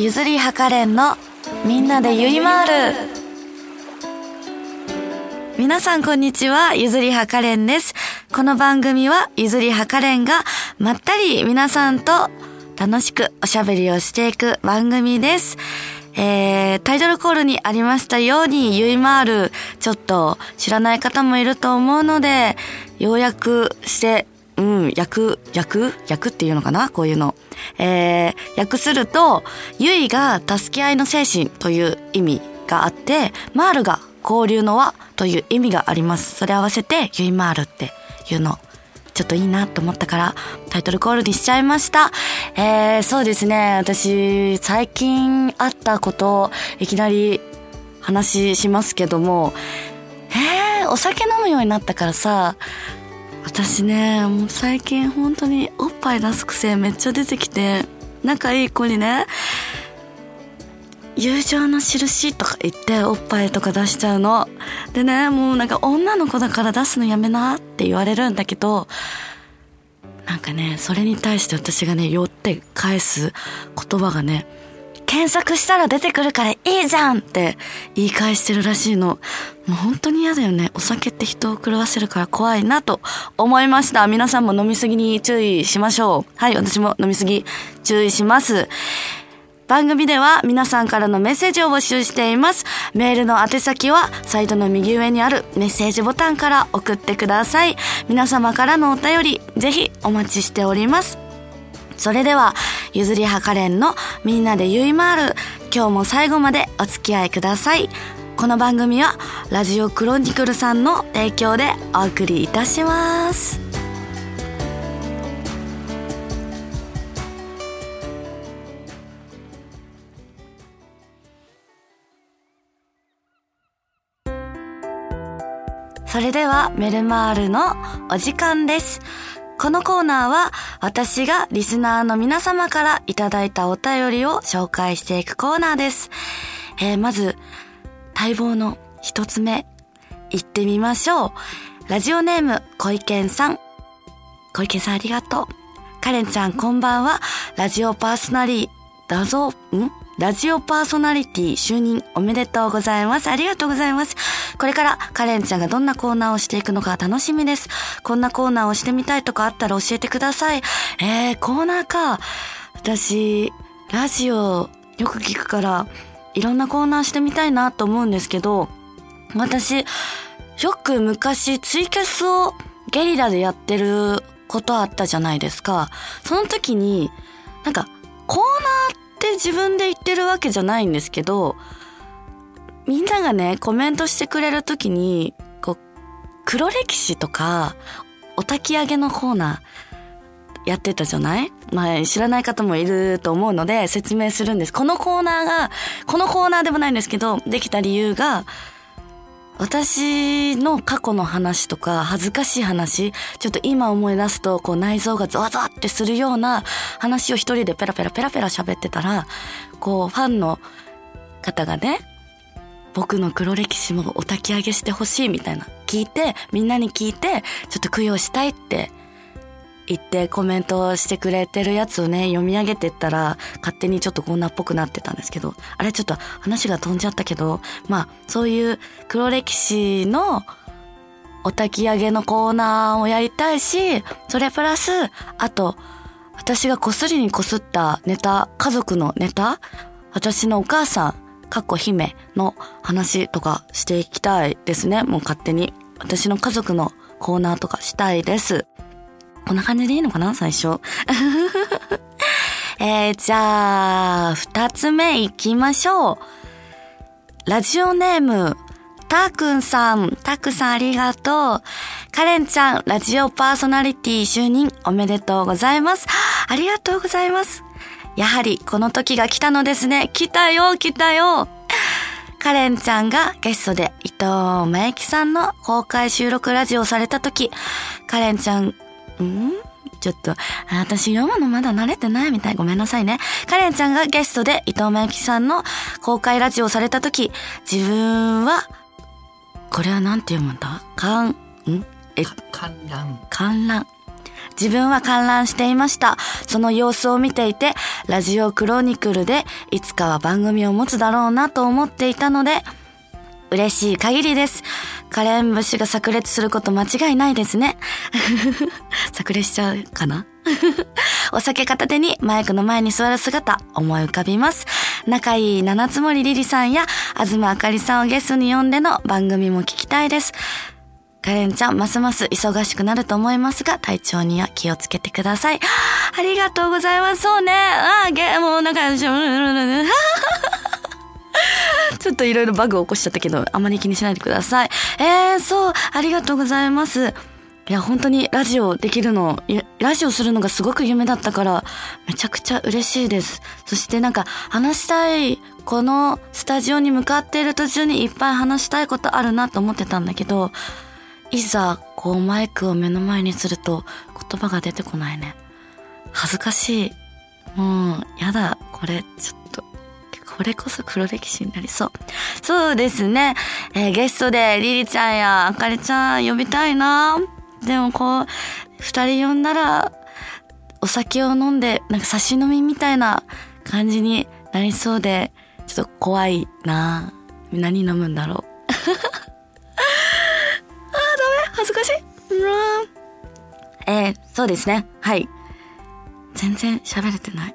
ゆずりはかれんのみんなでゆいまーる皆さんこんにちは、ゆずりはかれんです。この番組はゆずりはかれんがまったり皆さんと楽しくおしゃべりをしていく番組です。えー、タイトルコールにありましたように、ゆいまーる、ちょっと知らない方もいると思うので、要約して、うん、訳、訳訳っていうのかな？こういうの。えー、訳すると、ゆいが助け合いの精神という意味があって、マールが交流の輪という意味があります。それ合わせて、ゆいマールっていうの。ちょっといいなと思ったからタイトルコールにしちゃいました。えー、そうですね。私、最近あったことをいきなり話しますけども、えー、お酒飲むようになったからさ、私ね、もう最近本当におっぱい出す癖めっちゃ出てきて、仲いい子にね、友情の印とか言っておっぱいとか出しちゃうの。でね、もうなんか女の子だから出すのやめなって言われるんだけど、なんかね、それに対して私がね、寄って返す言葉がね、検索したら出てくるからいいじゃんって言い返してるらしいの。もう本当に嫌だよね。お酒って人を狂わせるから怖いなと思いました。皆さんも飲みすぎに注意しましょう。はい、私も飲みすぎ注意します。番組では皆さんからのメッセージを募集しています。メールの宛先はサイトの右上にあるメッセージボタンから送ってください。皆様からのお便り、ぜひお待ちしております。それでは、ゆずりはかれんのみんなでゆいまーる。今日も最後までお付き合いください。この番組は、ラジオクロニクルさんの提供でお送りいたします。それではメルマールのお時間です。このコーナーは私がリスナーの皆様からいただいたお便りを紹介していくコーナーです。えーまず、待望の一つ目、行ってみましょう。ラジオネーム、小池さん。小池さんありがとう。カレンちゃんこんばんは。ラジオパーソナリー、だぞ、ん？ラジオパーソナリティ就任おめでとうございます。ありがとうございます。これからカレンちゃんがどんなコーナーをしていくのか楽しみです。こんなコーナーをしてみたいとかあったら教えてください。えー、コーナーか。私、ラジオよく聞くから、いろんなコーナーしてみたいなと思うんですけど、私、よく昔ツイキャスをゲリラでやってることあったじゃないですか。その時に、なんか、コーナーって自分で言ってるわけじゃないんですけど、みんながね、コメントしてくれるときに、こう、黒歴史とか、お焚き上げのコーナー、やってたじゃない？まあ、知らない方もいると思うので、説明するんです。このコーナーが、このコーナーでもないんですけど、できた理由が、私の過去の話とか恥ずかしい話、ちょっと今思い出すとこう内臓がゾワゾワってするような話を一人でペラペラペラペラ喋ってたら、こうファンの方がね、僕の黒歴史もお焚き上げしてほしいみたいな聞いて、みんなに聞いて、ちょっと供養したいって言ってコメントしてくれてるやつをね、読み上げてったら、勝手にちょっと女っぽくなってたんですけど、あれちょっと話が飛んじゃったけど、まあ、そういう黒歴史のお焚き上げのコーナーをやりたいし、それプラス、あと、私がこすりにこすったネタ、家族のネタ、私のお母さん、かっこ姫の話とかしていきたいですね。もう勝手に。私の家族のコーナーとかしたいです。こんな感じでいいのかな最初。えー、じゃあ、二つ目行きましょう。ラジオネーム、たーくんさん、たくさんありがとう。カレンちゃん、ラジオパーソナリティ就任おめでとうございます。ありがとうございます。やはりこの時が来たのですね。来たよ、来たよ。カレンちゃんがゲストで伊藤真由紀さんの公開収録ラジオをされた時、カレンちゃん、ん？ちょっと、あ私読むのまだ慣れてないみたい。ごめんなさいね。カレンちゃんがゲストで伊藤真由紀さんの公開ラジオをされた時、自分は、これはなんて読むんだ？かん、ん？え、観覧観覧。自分は観覧していました。その様子を見ていて、ラジオクロニクルでいつかは番組を持つだろうなと思っていたので、嬉しい限りです。カレン節が炸裂すること間違いないですね。炸裂しちゃうかな？お酒片手にマイクの前に座る姿、思い浮かびます。仲いい七つ森りりさんや、東あかりさんをゲストに呼んでの番組も聞きたいです。カレンちゃん、ますます忙しくなると思いますが、体調には気をつけてください。ありがとうございます。そうね。ああ、ゲーム、なんか、ちょっといろいろバグを起こしちゃったけど、あまり気にしないでください。えー、そう、ありがとうございます。いや、本当にラジオできるの、ラジオするのがすごく夢だったから、めちゃくちゃ嬉しいです。そしてなんか、話したい、このスタジオに向かっている途中にいっぱい話したいことあるなと思ってたんだけど、いざ、こうマイクを目の前にすると言葉が出てこないね。恥ずかしい。もう、やだ、これ、ちょっと、これこそ黒歴史になりそう。そうですね。えー、ゲストでリリちゃんやあかりちゃん呼びたいな。でもこう、二人呼んだら、お酒を飲んで、なんか差し飲みみたいな感じになりそうで、ちょっと怖いな何飲むんだろう。あー、ダメ恥ずかしい。えー、そうですね。はい。全然喋れてない。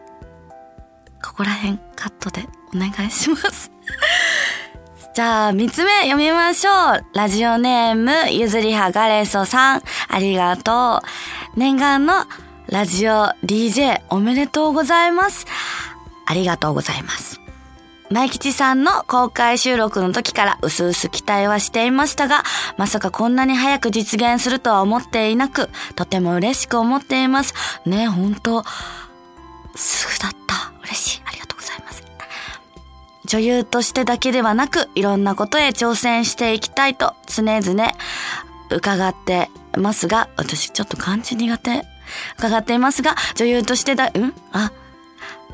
ここら辺カットでお願いします。じゃあ、三つ目読みましょう。ラジオネーム、ゆずりはがれそさん、ありがとう。念願のラジオ DJ おめでとうございます。ありがとうございます。前吉さんの公開収録の時から薄々期待はしていましたが、まさかこんなに早く実現するとは思っていなく、とても嬉しく思っています。ね、ほんと、すぐだった。嬉しい。ありがとうございます。女優としてだけではなく、いろんなことへ挑戦していきたいと常々伺ってますが、私ちょっと漢字苦手。伺っていますが、女優としてだ、うん？あ、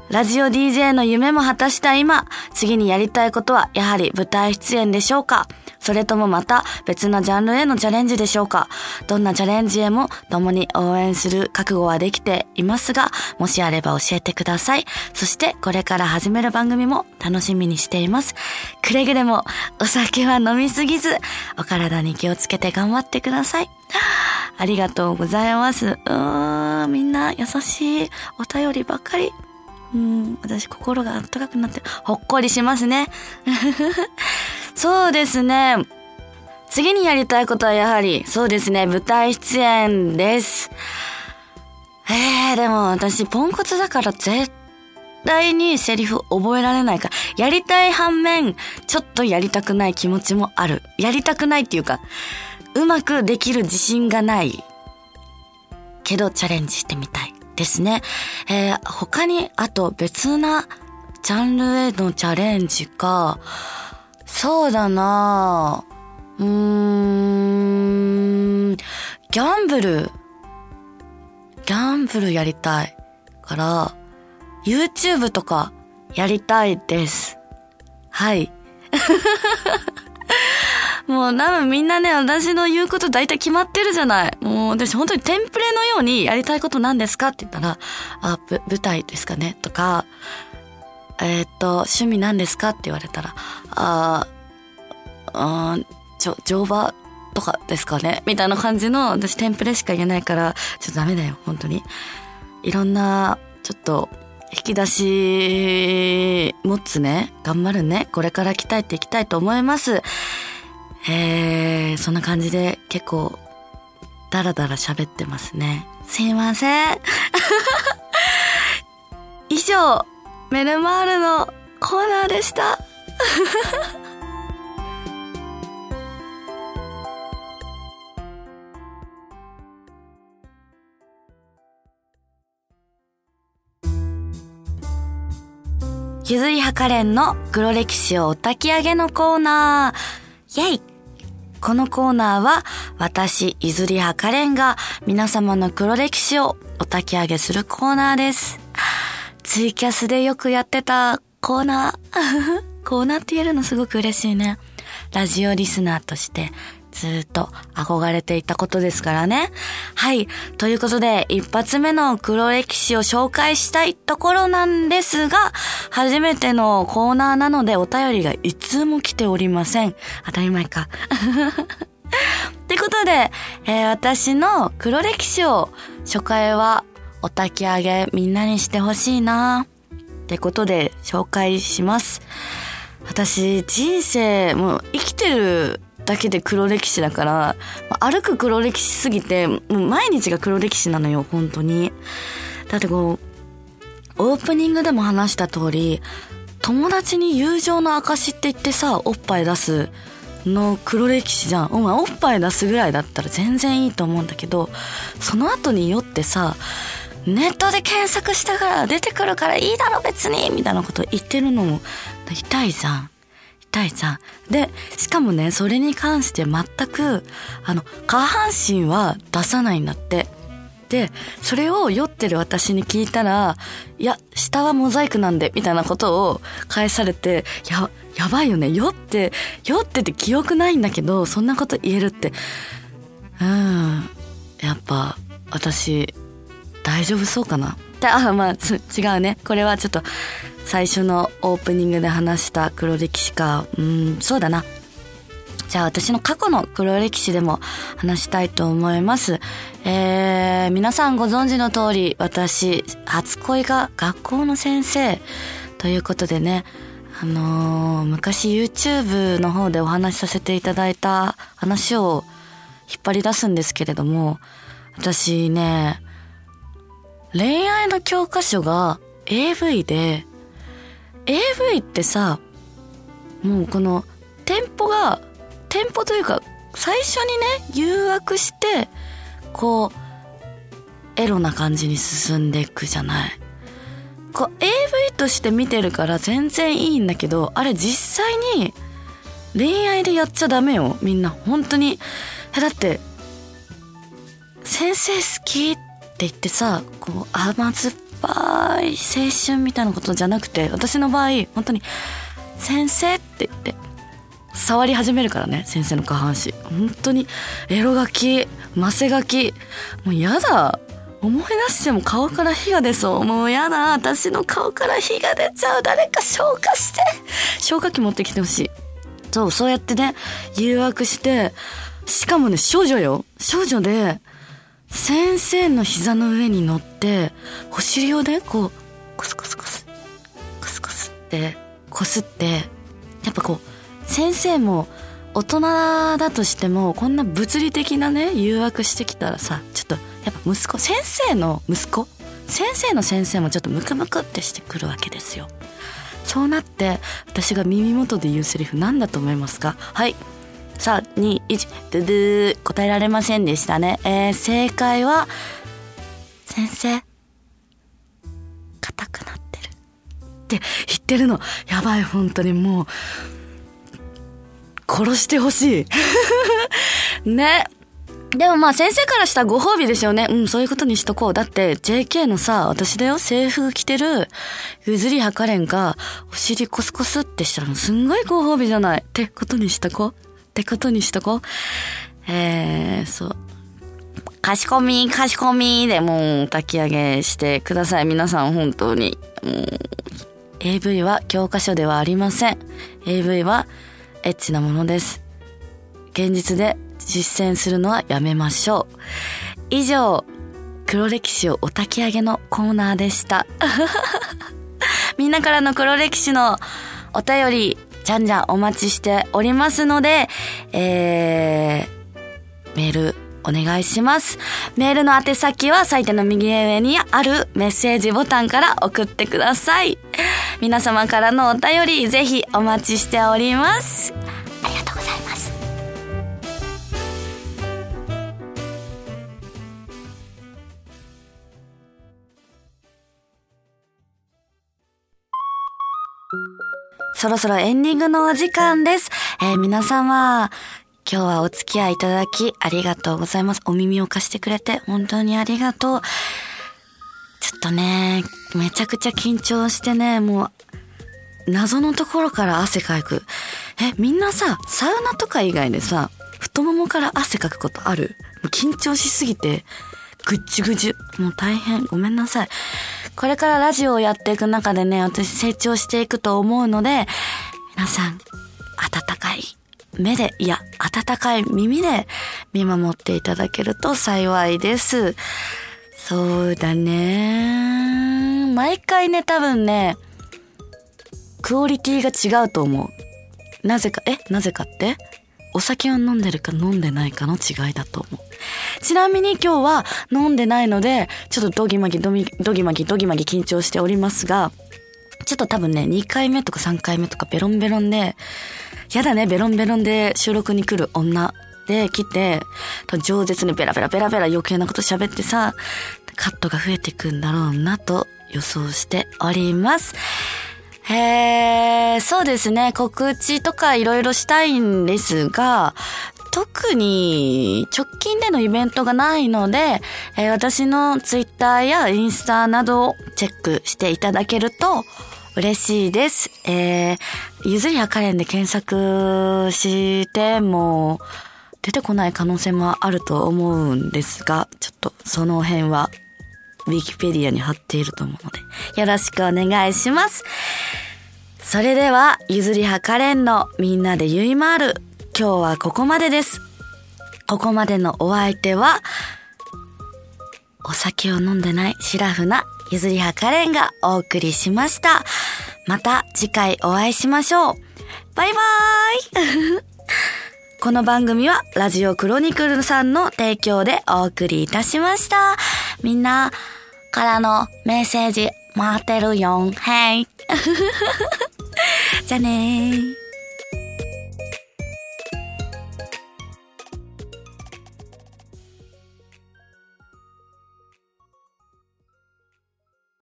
ラジオ DJ の夢も果たした今、次にやりたいことはやはり舞台出演でしょうかそれともまた別なジャンルへのチャレンジでしょうかどんなチャレンジへも共に応援する覚悟はできていますが、もしあれば教えてください。そしてこれから始める番組も楽しみにしています。くれぐれもお酒は飲みすぎず、お体に気をつけて頑張ってください。ありがとうございます。うーん、みんな優しいお便りばっかり。うん、私心が温かくなって、ほっこりしますね。そうですね。次にやりたいことはやはり、そうですね、舞台出演です。えー、でも私、ポンコツだから絶対にセリフ覚えられないか、やりたい反面、ちょっとやりたくない気持ちもある。やりたくないっていうか、うまくできる自信がない。けどチャレンジしてみたい。ですね。えー、他に、あと別なジャンルへのチャレンジか、そうだなうーん、ギャンブル、ギャンブルやりたいから、YouTube とかやりたいです。はい。もう多分みんなね、私の言うこと大体決まってるじゃない。もう私本当にテンプレのようにやりたいこと何ですかって言ったら、あ、舞台ですかねとか、えー、っと、趣味何ですかって言われたら、ああ、ちょ、乗馬とかですかねみたいな感じの私テンプレしか言えないから、ちょっとダメだよ、本当に。いろんな、ちょっと、引き出し持つね。頑張るね。これから鍛えていきたいと思います。えー、そんな感じで結構、ダラダラ喋ってますね。すいません。以上、メルマールのコーナーでした。ゆずいはかれんの黒歴史をお焚き上げのコーナー。イェイこのコーナーは私、いずりはかれんが皆様の黒歴史をお焚き上げするコーナーです。ツイキャスでよくやってたコーナー。コーナーって言えるのすごく嬉しいね。ラジオリスナーとしてずっと憧れていたことですからね。はい。ということで、一発目の黒歴史を紹介したいところなんですが、初めてのコーナーなのでお便りがいつも来ておりません。当たり前か。ってことで、えー、私の黒歴史を初回はお焚き上げみんなにしてほしいなってことで紹介します。私人生もう生きてるだけで黒歴史だから歩く黒歴史すぎてもう毎日が黒歴史なのよ本当にだってこうオープニングでも話した通り友達に友情の証って言ってさおっぱい出すの黒歴史じゃんお前おっぱい出すぐらいだったら全然いいと思うんだけどその後によってさネットで検索したから出てくるからいいだろ別にみたいなこと言ってるのも痛いじゃん。痛いじゃん。で、しかもね、それに関して全く、あの、下半身は出さないんだって。で、それを酔ってる私に聞いたら、いや、下はモザイクなんで、みたいなことを返されて、や、やばいよね。酔って、酔ってて記憶ないんだけど、そんなこと言えるって。うん。やっぱ、私、大丈夫そうかな？あまあ違うね。これはちょっと最初のオープニングで話した黒歴史か。うんそうだな。じゃあ私の過去の黒歴史でも話したいと思います。えー、皆さんご存知の通り、私、初恋が学校の先生。ということでね、あのー、昔 YouTube の方でお話しさせていただいた話を引っ張り出すんですけれども、私ね、恋愛の教科書が AV で、AV ってさ、もうこの店舗が、店舗というか最初にね、誘惑して、こう、エロな感じに進んでいくじゃない。こう AV として見てるから全然いいんだけど、あれ実際に恋愛でやっちゃダメよ、みんな。本当に。だって、先生好きってって言ってさこう甘酸っぱい青春みたいなことじゃなくて私の場合本当に「先生」って言って触り始めるからね先生の下半身。本当にエロガキマセガキもうやだ。思い出しても顔から火が出そう。もうやだ。私の顔から火が出ちゃう。誰か消火して。消火器持ってきてほしい。そうそうやってね誘惑して。しかもね少女よ。少女で先生の膝の上に乗ってお尻をねこうコスコスコスコスコスってこすってやっぱこう先生も大人だとしてもこんな物理的なね誘惑してきたらさちょっとやっぱ息子先生の息子先生の先生もちょっとムクムクってしてくるわけですよ。そうなって私が耳元で言うセリフ何だと思いますか？はい。3、2、1、ドゥドゥ答えられませんでしたね。えー、正解は、先生、硬くなってる。って言ってるの。やばい、本当にもう、殺してほしい。ね。でもまあ先生からしたらご褒美ですよね。うん、そういうことにしとこう。だって JK のさ、私だよ、制服着てる、ぐずりはかれんが、お尻コスコスってしたらすんごいご褒美じゃない。ってことにしとこう。ってことにしとこう。えー、そう。かしこみ、かしこみでもう炊き上げしてください。皆さん本当に。もう AV は教科書ではありません。AV はエッチなものです。現実で実践するのはやめましょう。以上、黒歴史をお焚き上げのコーナーでした。みんなからの黒歴史のお便りじゃんじゃんお待ちしておりますので、えー、メールお願いします。メールの宛先はサイトの右上にあるメッセージボタンから送ってください。皆様からのお便りぜひお待ちしております。そろそろエンディングのお時間です。えー、皆様、今日はお付き合いいただきありがとうございます。お耳を貸してくれて本当にありがとう。ちょっとね、めちゃくちゃ緊張してね、もう、謎のところから汗かく。え、みんなさ、サウナとか以外でさ、太ももから汗かくことある？もう緊張しすぎて、ぐっちゅぐちゅ。もう大変。ごめんなさい。これからラジオをやっていく中でね、私成長していくと思うので、皆さん、温かい目で、いや、温かい耳で見守っていただけると幸いです。そうだね。毎回ね、多分ね、クオリティが違うと思う。なぜか、え？なぜかって？お酒を飲んでるか飲んでないかの違いだと思う。ちなみに今日は飲んでないので、ちょっとドギマギドギドギマギドギマギ緊張しておりますが、ちょっと多分ね、2回目とか3回目とかベロンベロンで、やだね、ベロンベロンで収録に来る女で来て、饒舌にベラベラベラベラ余計なこと喋ってさ、カットが増えていくんだろうなと予想しております。えー、そうですね。告知とかいろいろしたいんですが、特に直近でのイベントがないので、えー、私のツイッターやインスタなどをチェックしていただけると嬉しいです。えー、ゆずりはカレンで検索しても出てこない可能性もあると思うんですが、ちょっとその辺はウィキペディアに貼っていると思うので、よろしくお願いします。それでは、ゆずりはカレンのみんなでゆいまる。今日はここまでです。ここまでのお相手は、お酒を飲んでないシラフなゆずりはカレンがお送りしました。また次回お会いしましょう。バイバーイこの番組はラジオクロニクルさんの提供でお送りいたしました。みんなからのメッセージ待ってるよん。はい。じゃあねー。